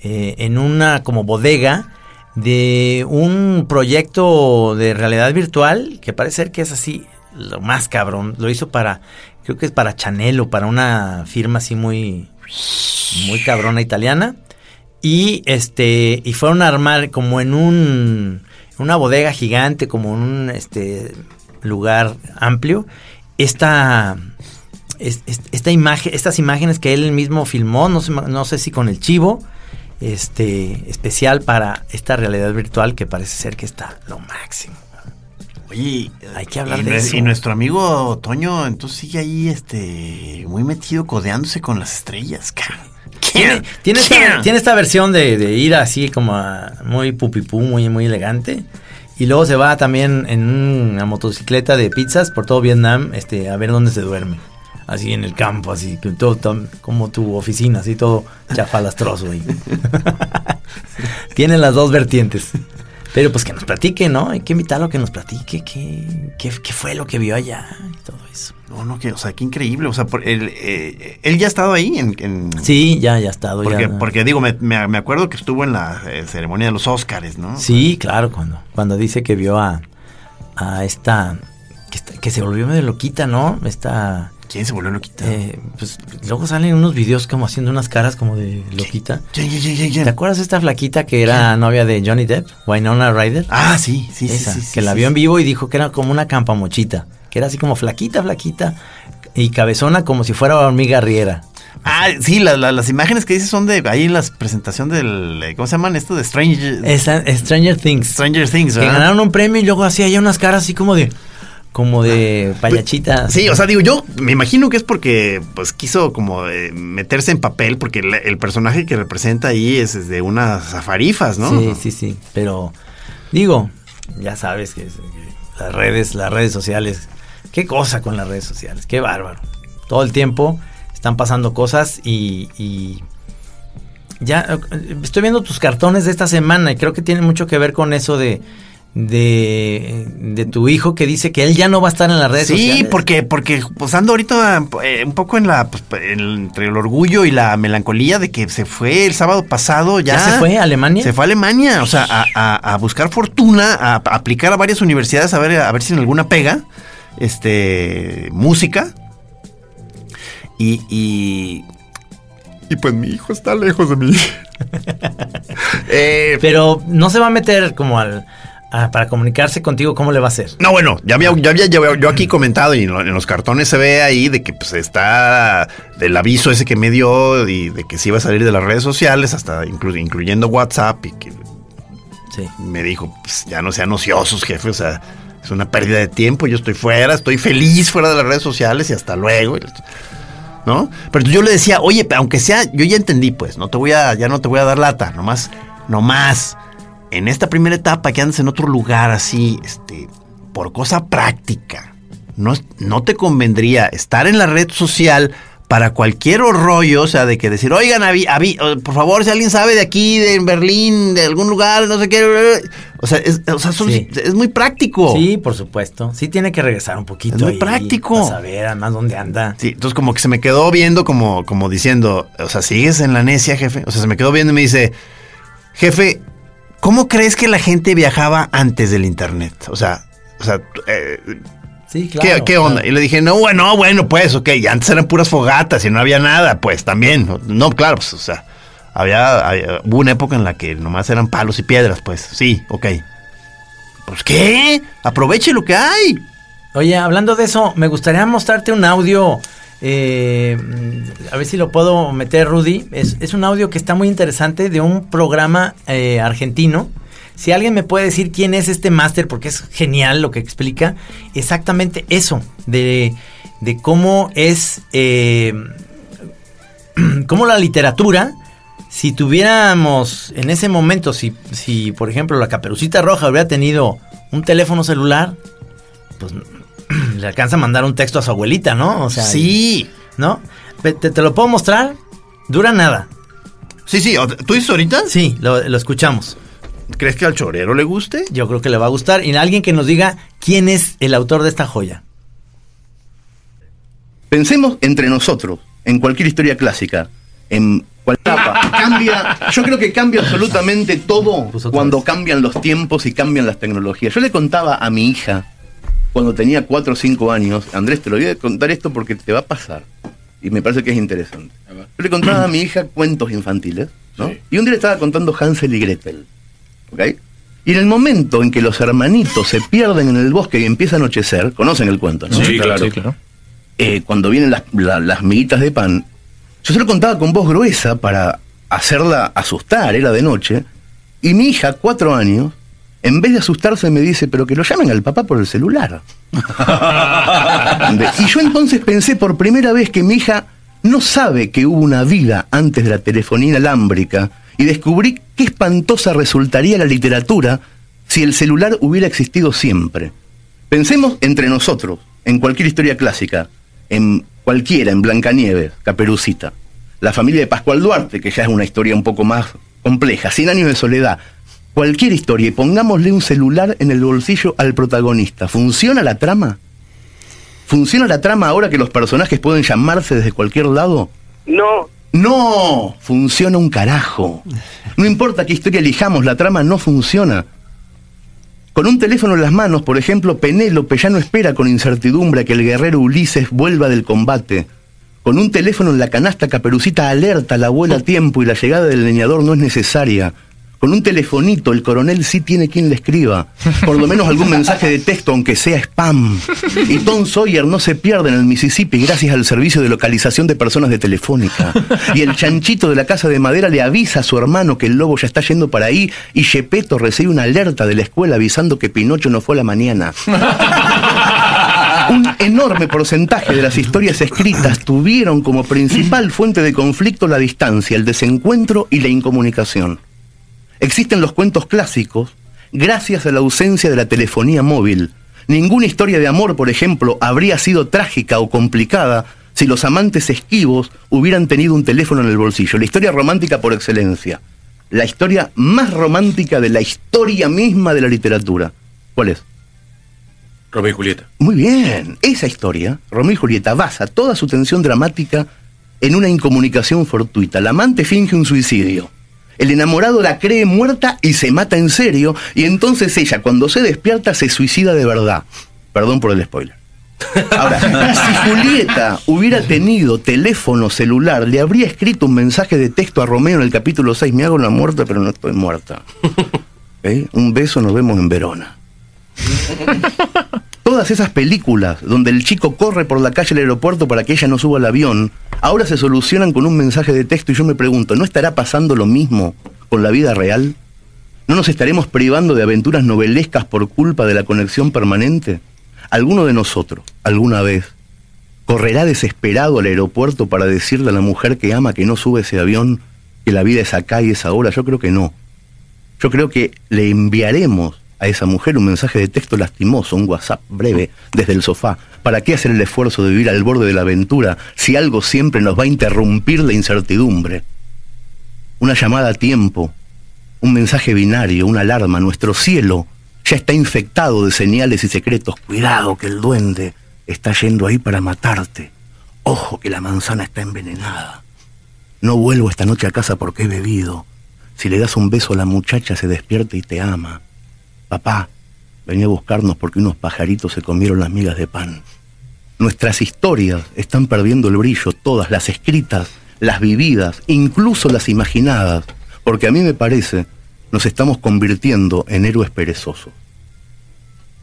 eh, en una como bodega de un proyecto de realidad virtual que parece ser que es así lo más cabrón. Lo hizo para, creo que es para Chanel o para una firma así muy, muy cabrona italiana. Y este, y fueron a armar como en un, una bodega gigante, como en un este lugar amplio, esta, es- es- esta imagen, estas imágenes que él mismo filmó, no no sé si con el chivo, este, especial para esta realidad virtual que parece ser que está lo máximo. Oye, Hay que hablar y, de eso. Y nuestro amigo Toño, entonces sigue ahí, este, muy metido codeándose con las estrellas. Tiene, tiene, esta, tiene esta versión de, de ir así como a- muy pupipú, muy, muy elegante. Y luego se va también en una motocicleta de pizzas por todo Vietnam este, a ver dónde se duerme. Así en el campo, así que todo, todo- como tu oficina, así todo chafalastroso ahí. Tiene las dos vertientes. Pero pues que nos platique, ¿no? Hay que invitarlo a que nos platique qué, qué, qué fue lo que vio allá y todo eso. No, no, que, o sea, qué increíble. O sea, por, él, eh, él ya ha estado ahí en... en- Sí, ya, ya ha estado. Porque, ya. porque digo, me, me- me acuerdo que estuvo en la eh, ceremonia de los Óscares, ¿no? Sí, claro, cuando, cuando dice que vio a, a esta que, está- que se volvió medio loquita, ¿no? Esta, ¿Quién se volvió loquita? eh, pues luego salen unos videos como haciendo unas caras como de loquita. ¿Quién, quién, quién, quién, quién? ¿Te acuerdas de esta flaquita que era novia de Johnny Depp, Winona Ryder? Ah, sí, sí, sí, Esa, sí, sí, que la vio en vivo y dijo que era como una campamochita, que era así como flaquita, flaquita, y cabezona como si fuera hormiga riera. Ah, sí, la- la- las imágenes que dices son de ahí en la presentación del. eh, ¿Cómo se llaman esto? De Strange, Esa- Stranger Things. Stranger Things, que ¿verdad? ganaron un premio y luego hacía ya unas caras así como de como de payachita. Sí, o sea, digo, yo me imagino que es porque pues quiso como eh, meterse en papel, porque el, el personaje que representa ahí es de unas zafarifas, ¿no? Sí, sí, sí. Pero digo, ya sabes que, es- que las redes, las redes sociales, qué cosa con las redes sociales, qué bárbaro. Todo el tiempo están pasando cosas y, y ya eh, estoy viendo tus cartones de esta semana y creo que tiene mucho que ver con eso de de, de tu hijo que dice que él ya no va a estar en las redes Sí, sociales. porque, porque pues ando ahorita eh, un poco en la, pues, en- entre el orgullo y la melancolía de que se fue el sábado pasado ya. ¿Ya se fue a Alemania? Se fue a Alemania, o sea, a, a- a buscar fortuna, a, a aplicar a varias universidades a ver, a ver si en alguna pega, este, música. Y, y, y pues mi hijo está lejos de mí. Eh, Pero no se va a meter como al a- para comunicarse contigo, ¿cómo le va a hacer? No, bueno, ya había, ya había yo, yo aquí comentado y en, lo- en los cartones se ve ahí de que pues está del aviso ese que me dio y de que se iba a salir de las redes sociales, hasta inclu- incluyendo WhatsApp y que Sí. me dijo, pues ya no sean ociosos, jefe, o sea, es una pérdida de tiempo, yo estoy fuera, estoy feliz fuera de las redes sociales y hasta luego. ¿No? Pero yo le decía, oye, aunque sea, yo ya entendí, pues, no te voy a, ya no te voy a dar lata, nomás, nomás, en esta primera etapa que andes en otro lugar así, este, por cosa práctica, no, no te convendría estar en la red social para cualquier rollo, o sea, de que decir, oigan, avi- avi- por favor, si alguien sabe de aquí, de Berlín, de algún lugar, no sé qué, o sea, es, o sea, son- Sí. es muy práctico. Sí, por supuesto. Sí tiene que regresar un poquito. Es muy ahí, práctico. Para saber además dónde anda. Sí, entonces como que se me quedó viendo como, como diciendo, o sea, ¿sigues en la necia, jefe? O sea, se me quedó viendo y me dice, jefe, ¿cómo crees que la gente viajaba antes del internet? O sea, o sea, eh, Sí, ¿qué, onda? claro. Y le dije, no, bueno, bueno, pues, ok, y antes eran puras fogatas y no había nada, pues, también. No, claro, pues, o sea, había, había- hubo una época en la que nomás eran palos y piedras, pues, sí, ok. Pues, ¿qué? Aproveche lo que hay. Oye, hablando de eso, me gustaría mostrarte un audio. Eh, a ver si lo puedo meter, Rudy. Es, un audio que está muy interesante de un programa eh, argentino. Si alguien me puede decir quién es este máster, porque es genial lo que explica, exactamente eso, de, de cómo es, eh, cómo la literatura, si tuviéramos en ese momento, si, si por ejemplo la caperucita roja hubiera tenido un teléfono celular, pues le alcanza a mandar un texto a su abuelita, ¿no? O sea, Sí. ¿no? ¿Te, te lo puedo mostrar? Dura nada. Sí, sí, ¿tú dices ahorita? Sí, lo, lo escuchamos. ¿Crees que al chorero le guste? Yo creo que le va a gustar. Y alguien que nos diga quién es el autor de esta joya. Pensemos entre nosotros, en cualquier historia clásica, en cual etapa. Cambia, yo creo que cambia absolutamente todo cuando vez. cambian los tiempos y cambian las tecnologías. Yo le contaba a mi hija, cuando tenía 4 o 5 años, Andrés, te lo voy a contar esto porque te va a pasar. Y me parece que es interesante. Yo le contaba a mi hija cuentos infantiles, ¿no? Y un día le estaba contando Hansel y Gretel. ¿Ok? Y en el momento en que los hermanitos se pierden en el bosque y empieza a anochecer, conocen el cuento, ¿no? Sí, claro. claro. eh, cuando vienen las, la- las miguitas de pan, yo se lo contaba con voz gruesa para hacerla asustar, era de noche, y mi hija, cuatro años, en vez de asustarse me dice, pero que lo llamen al papá por el celular. y yo entonces pensé por primera vez que mi hija no sabe que hubo una vida antes de la telefonía inalámbrica y descubrí qué espantosa resultaría la literatura si el celular hubiera existido siempre. Pensemos entre nosotros, en cualquier historia clásica, en cualquiera, en Blancanieves, Caperucita, la familia de Pascual Duarte, que ya es una historia un poco más compleja, Cien años de soledad, cualquier historia, y pongámosle un celular en el bolsillo al protagonista. ¿Funciona la trama? ¿Funciona la trama ahora que los personajes pueden llamarse desde cualquier lado? No, No, funciona un carajo. No importa qué historia elijamos, la trama no funciona. Con un teléfono en las manos, por ejemplo, Penélope ya no espera con incertidumbre que el guerrero Ulises vuelva del combate. Con un teléfono en la canasta, Caperucita alerta a la abuela a tiempo y la llegada del leñador no es necesaria. Con un telefonito el coronel sí tiene quien le escriba. Por lo menos algún mensaje de texto, aunque sea spam. Y Tom Sawyer no se pierde en el Mississippi gracias al servicio de localización de personas de Telefónica. Y el chanchito de la casa de madera le avisa a su hermano que el lobo ya está yendo para ahí y Gepetto recibe una alerta de la escuela avisando que Pinocho no fue a la mañana. Un enorme porcentaje de las historias escritas tuvieron como principal fuente de conflicto la distancia, el desencuentro y la incomunicación. Existen los cuentos clásicos gracias a la ausencia de la telefonía móvil. Ninguna historia de amor, por ejemplo, habría sido trágica o complicada si los amantes esquivos hubieran tenido un teléfono en el bolsillo. La historia romántica por excelencia. La historia más romántica de la historia misma de la literatura. ¿Cuál es? Romeo y Julieta. Muy bien, esa historia, Romeo y Julieta, basa toda su tensión dramática en una incomunicación fortuita. La amante finge un suicidio. El enamorado la cree muerta y se mata en serio, y entonces ella, cuando se despierta, se suicida de verdad. Perdón por el spoiler. Ahora, si Julieta hubiera tenido teléfono celular, le habría escrito un mensaje de texto a Romeo en el capítulo 6, me hago la muerta, pero no estoy muerta. ¿Eh? Un beso, nos vemos en Verona. Todas esas películas donde el chico corre por la calle del aeropuerto para que ella no suba al avión, ahora se solucionan con un mensaje de texto y yo me pregunto, ¿no estará pasando lo mismo con la vida real? ¿No nos estaremos privando de aventuras novelescas por culpa de la conexión permanente? ¿Alguno de nosotros, alguna vez, correrá desesperado al aeropuerto para decirle a la mujer que ama que no sube ese avión, que la vida es acá y es ahora? Yo creo que no. Yo creo que le enviaremos a esa mujer un mensaje de texto lastimoso, un WhatsApp breve desde el sofá. ¿Para qué hacer el esfuerzo de vivir al borde de la aventura si algo siempre nos va a interrumpir la incertidumbre? Una llamada a tiempo, un mensaje binario, una alarma, nuestro cielo ya está infectado de señales y secretos. Cuidado que el duende está yendo ahí para matarte. Ojo que la manzana está envenenada. No vuelvo esta noche a casa porque he bebido. Si le das un beso a la muchacha se despierta y te ama. Papá, venía a buscarnos porque unos pajaritos se comieron las migas de pan. Nuestras historias están perdiendo el brillo, todas las escritas, las vividas, incluso las imaginadas, porque a mí me parece nos estamos convirtiendo en héroes perezosos.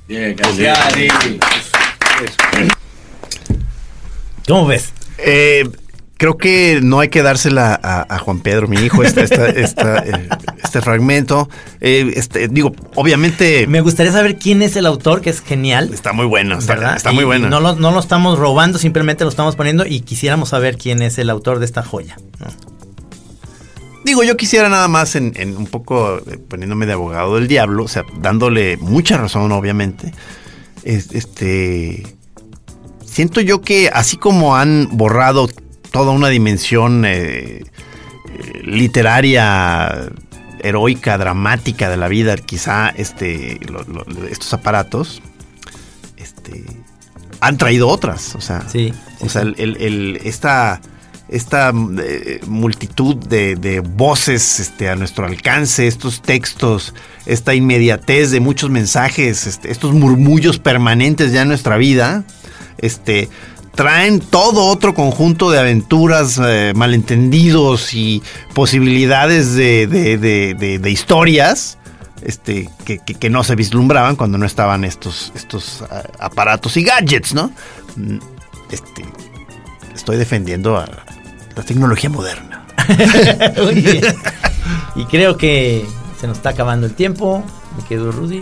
Bien, Cassiari. ¿Cómo ves? Eh, creo que no hay que dársela a, a Juan Pedro, mi hijo, esta, esta, esta, eh, este fragmento. Eh, este, digo, obviamente Me gustaría saber quién es el autor, que es genial. está muy bueno, está, ¿verdad? está Y- muy bueno. y No lo, no lo estamos robando, simplemente lo estamos poniendo y quisiéramos saber quién es el autor de esta joya. ¿no? Digo, yo quisiera nada más en, en un poco eh, poniéndome de abogado del diablo, o sea, dándole mucha razón, obviamente. Es- este. Siento yo que así como han borrado toda una dimensión eh, eh, literaria, heroica, dramática de la vida, quizá este, lo- lo- estos aparatos, este, han traído otras. O sea, Sí, o sea, el, el- el- esta, esta eh, multitud de, de voces este, a nuestro alcance, estos textos, esta inmediatez de muchos mensajes, este, estos murmullos permanentes ya en nuestra vida, este, traen todo otro conjunto de aventuras, eh, malentendidos y posibilidades de, de- de- de- historias este, que, que- que no se vislumbraban cuando no estaban estos, estos ah, aparatos y gadgets, ¿no? Mm, Este, estoy defendiendo a la tecnología moderna. Muy bien. y creo que se nos está acabando el tiempo. Me quedo Rudy.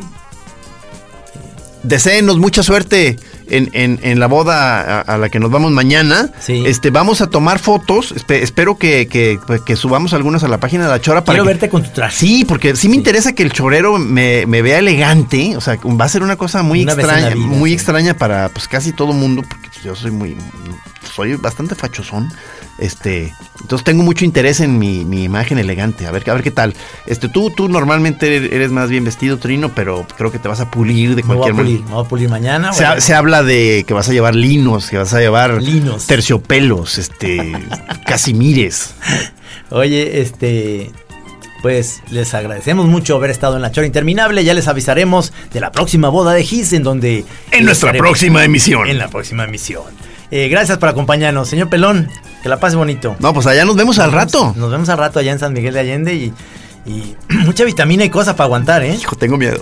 Deseenos mucha suerte en, en- en la boda a, a la que nos vamos mañana. Sí. Este, vamos a tomar fotos. Espe- espero que, que- pues, que subamos algunas a la página de la Chora para Quiero que- verte con tu traje. Sí, porque sí me interesa que el chorero me, me vea elegante. O sea, va a ser una cosa muy Una extraña, vida, muy sí. extraña para pues casi todo mundo, porque yo soy muy, soy bastante fachosón. Este, entonces tengo mucho interés en mi, mi imagen elegante. A ver, a ver qué tal. Este, tú, tú normalmente eres- eres más bien vestido, Trino, pero creo que te vas a pulir de Me voy cualquier a pulir, manera. me voy a pulir mañana. Se, se habla de que vas a llevar linos, que vas a llevar Linos. terciopelos, este, casimires. Oye, este. Pues les agradecemos mucho haber estado en la Chora Interminable. Ya les avisaremos de la próxima boda de Gis, en donde. En nuestra próxima emisión. En la próxima emisión. Eh, gracias por acompañarnos. Señor Pelón, que la pase bonito. No, pues allá nos vemos al vemos- rato. Nos vemos al rato allá en San Miguel de Allende y, Y mucha vitamina y cosas para aguantar, ¿eh? Hijo, tengo miedo.